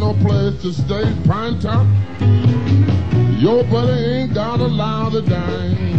no place to stay. Pine top, your buddy ain't got a lot of dime.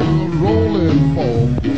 About rolling fork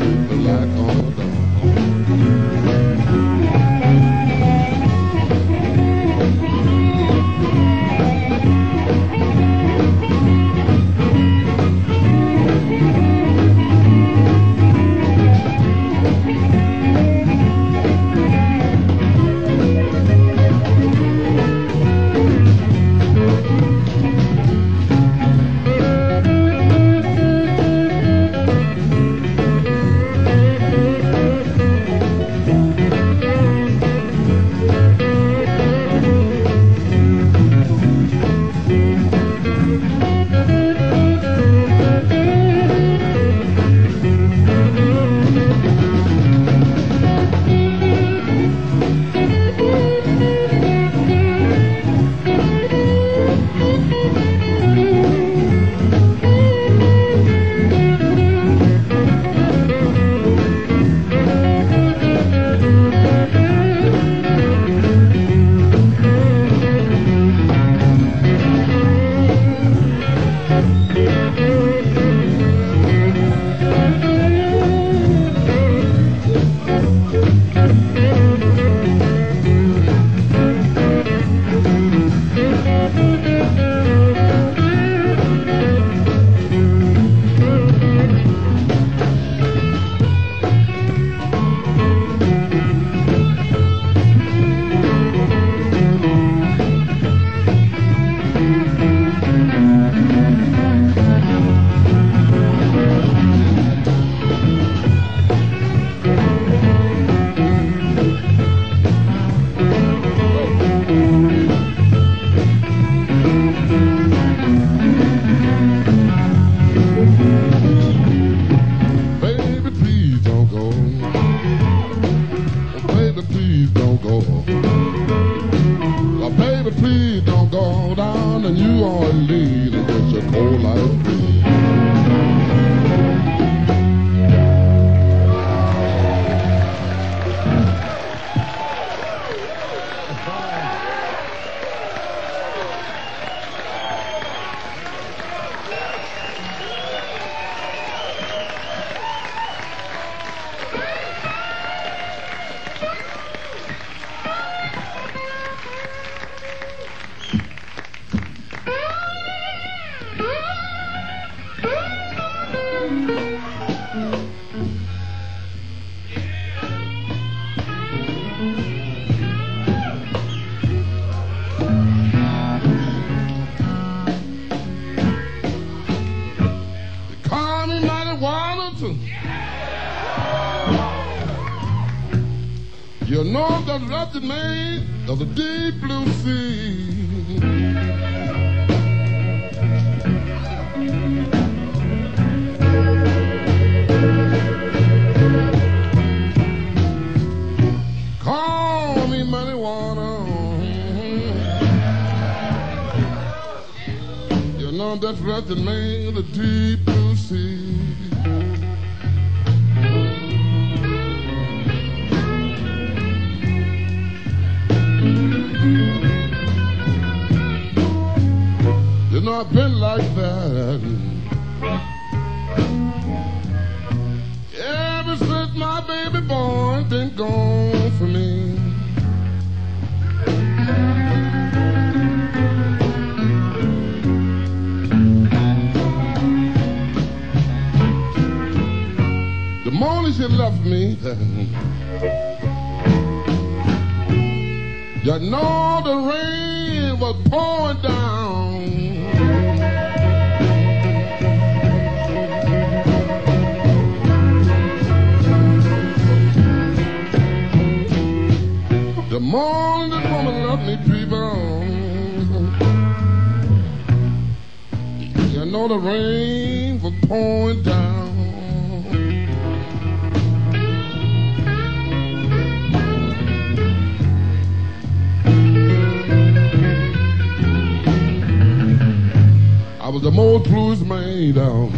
Know that man of the deep blue sea. You know I've been like that. Ever since my baby boy been gone she left me, you know the rain was pouring down. The morning this woman left me, people. You know the rain was pouring down. Was the most blues made down.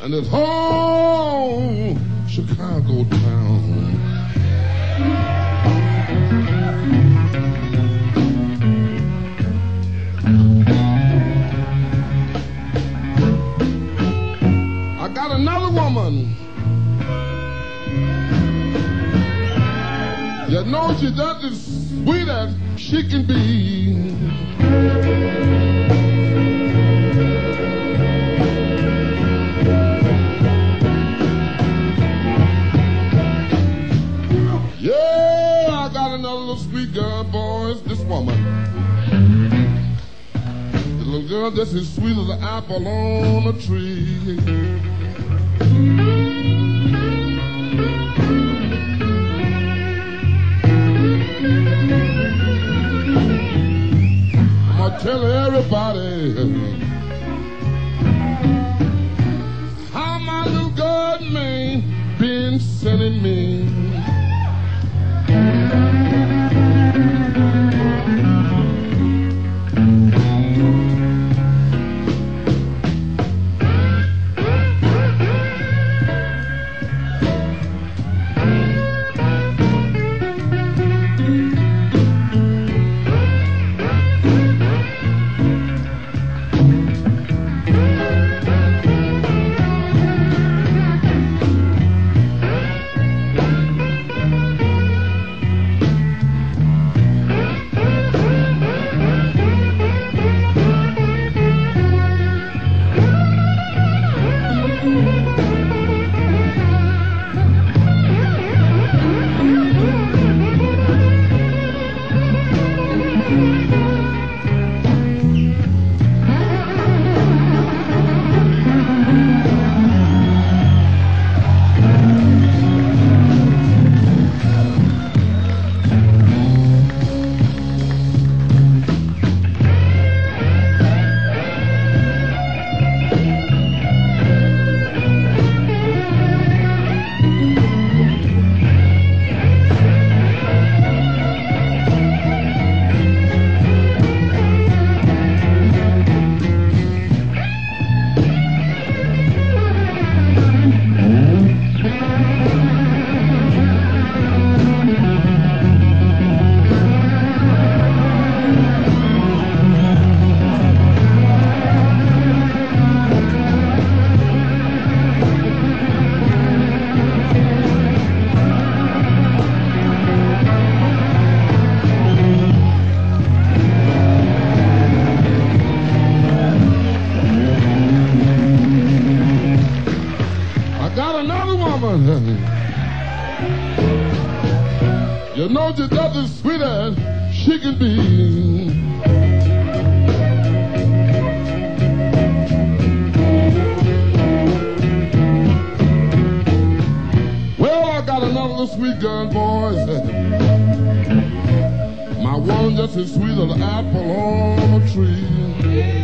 And this whole Chicago town. I got another woman. You know she's just as sweet as she can be. Yeah, I got another little sweet girl, boys. This woman. The little girl that's as sweet as an apple on a tree. Tell everybody how my little God man been sending me. Know you're just as sweet as she can be. Well, I got another little sweet girl, boys. My one just as sweet as an apple on a tree.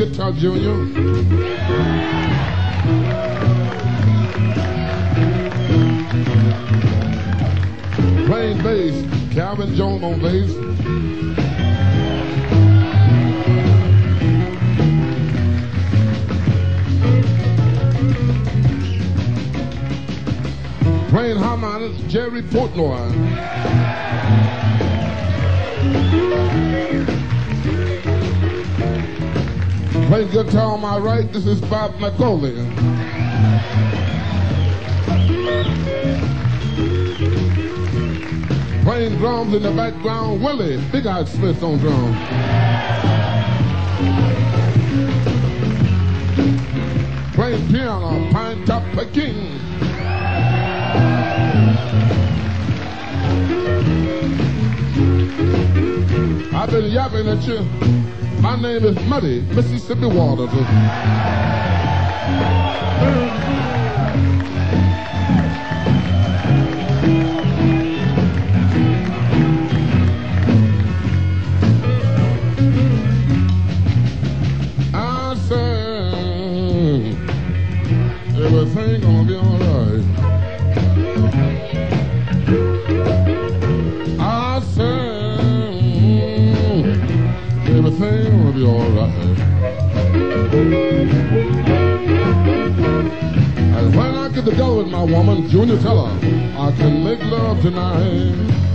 Guitar Junior. Playing bass, Calvin Jones on bass. Playing harmonics, Jerry Portnoy. My right, this is Bob McCauley. Playing drums in the background, Willie Big Eyed Smith on drums. Playing piano, Pine Top King. I've been yapping at you. My name is Muddy, Mississippi Waters. Get together with my woman, Junior tell her, I can make love tonight.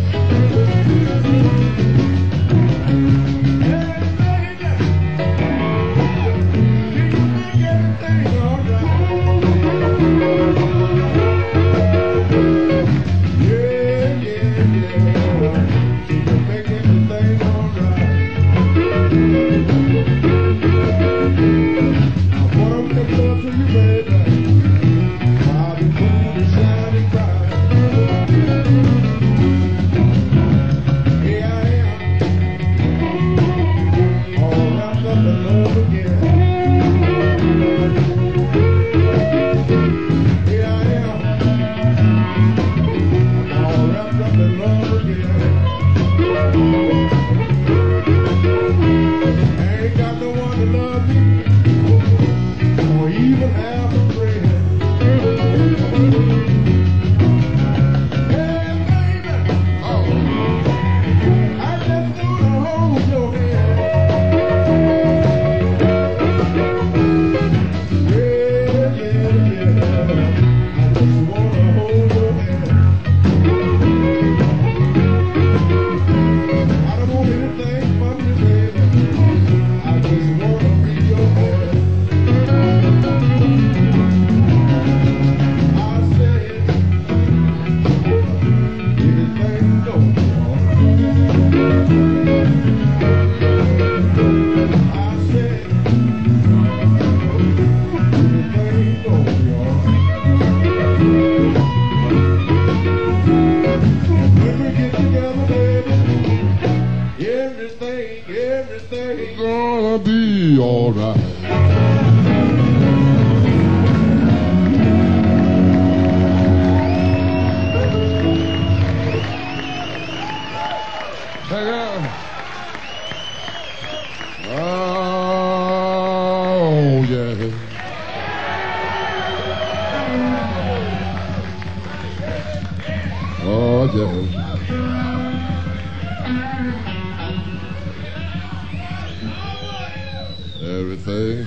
Everything,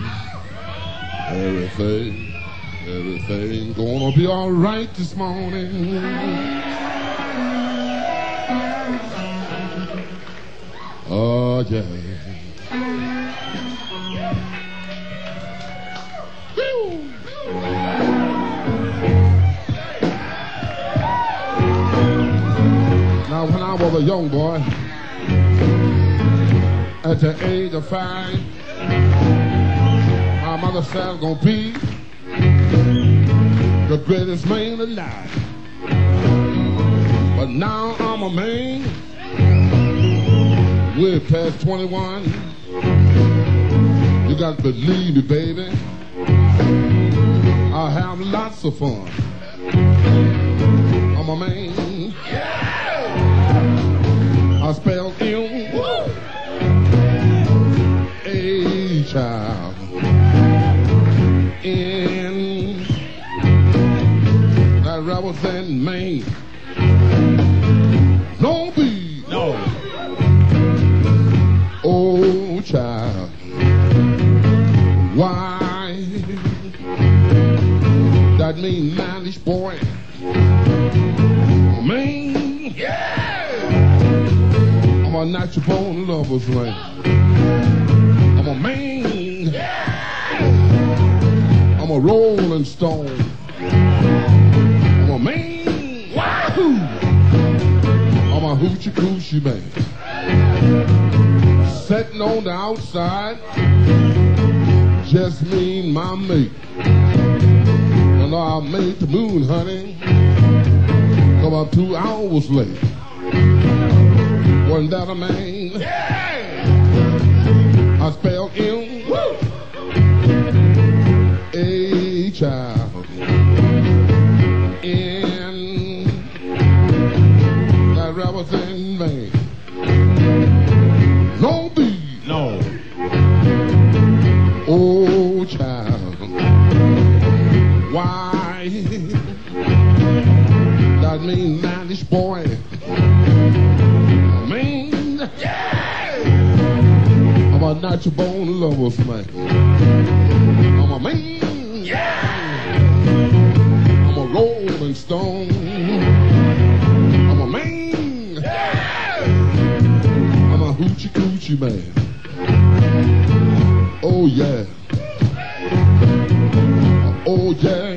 everything, everything gonna be all right this morning. Oh, yeah. A young boy, at the age of five, my mother said I'm gonna be the greatest man alive. But now I'm a man, way past 21. You got to believe me, baby. I have lots of fun. I'm a man. I spell M A child in that represent Maine. A lover's man. I'm a man. I'm a rolling stone. I'm a man. Wahoo! I'm a hoochie coochie man. Sitting on the outside, just mean my mate. And I made the moon, honey, up two hours late. That a man? I spelled M A child I'm a natural born lover's man. I'm a man. I'm a rolling stone. I'm a man. yeah. I'm a hoochie coochie man. Oh yeah. Oh yeah.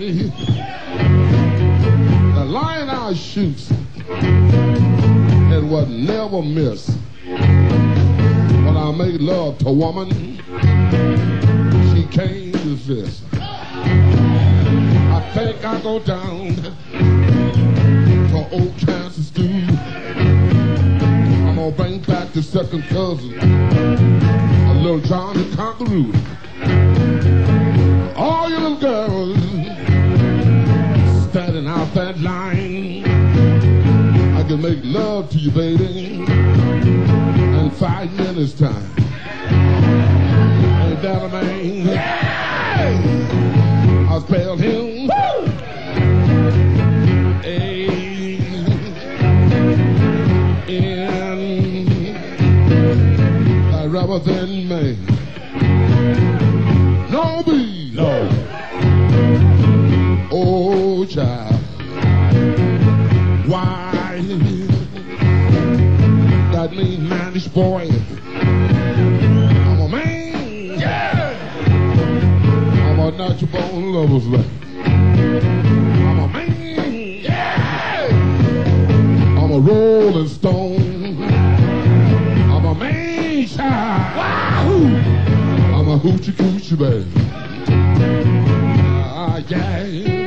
The lion I shoots and would never miss. To a woman, she can't resist. I think I go down to old Kansas stew. I'm gonna bring back the second cousin, a little Johnny Conqueroo. All you little girls standing out that line, I can make love to you, baby, in five minutes time. That man? I spelled him. A N. I rather than me. No B. No. Oh, child. Why? That mean mannish boy. was like, I'm a man, yeah. I'm a rolling stone. I'm a man child. Wahoo! I'm a hoochie coochie baby. Ah, uh, yeah.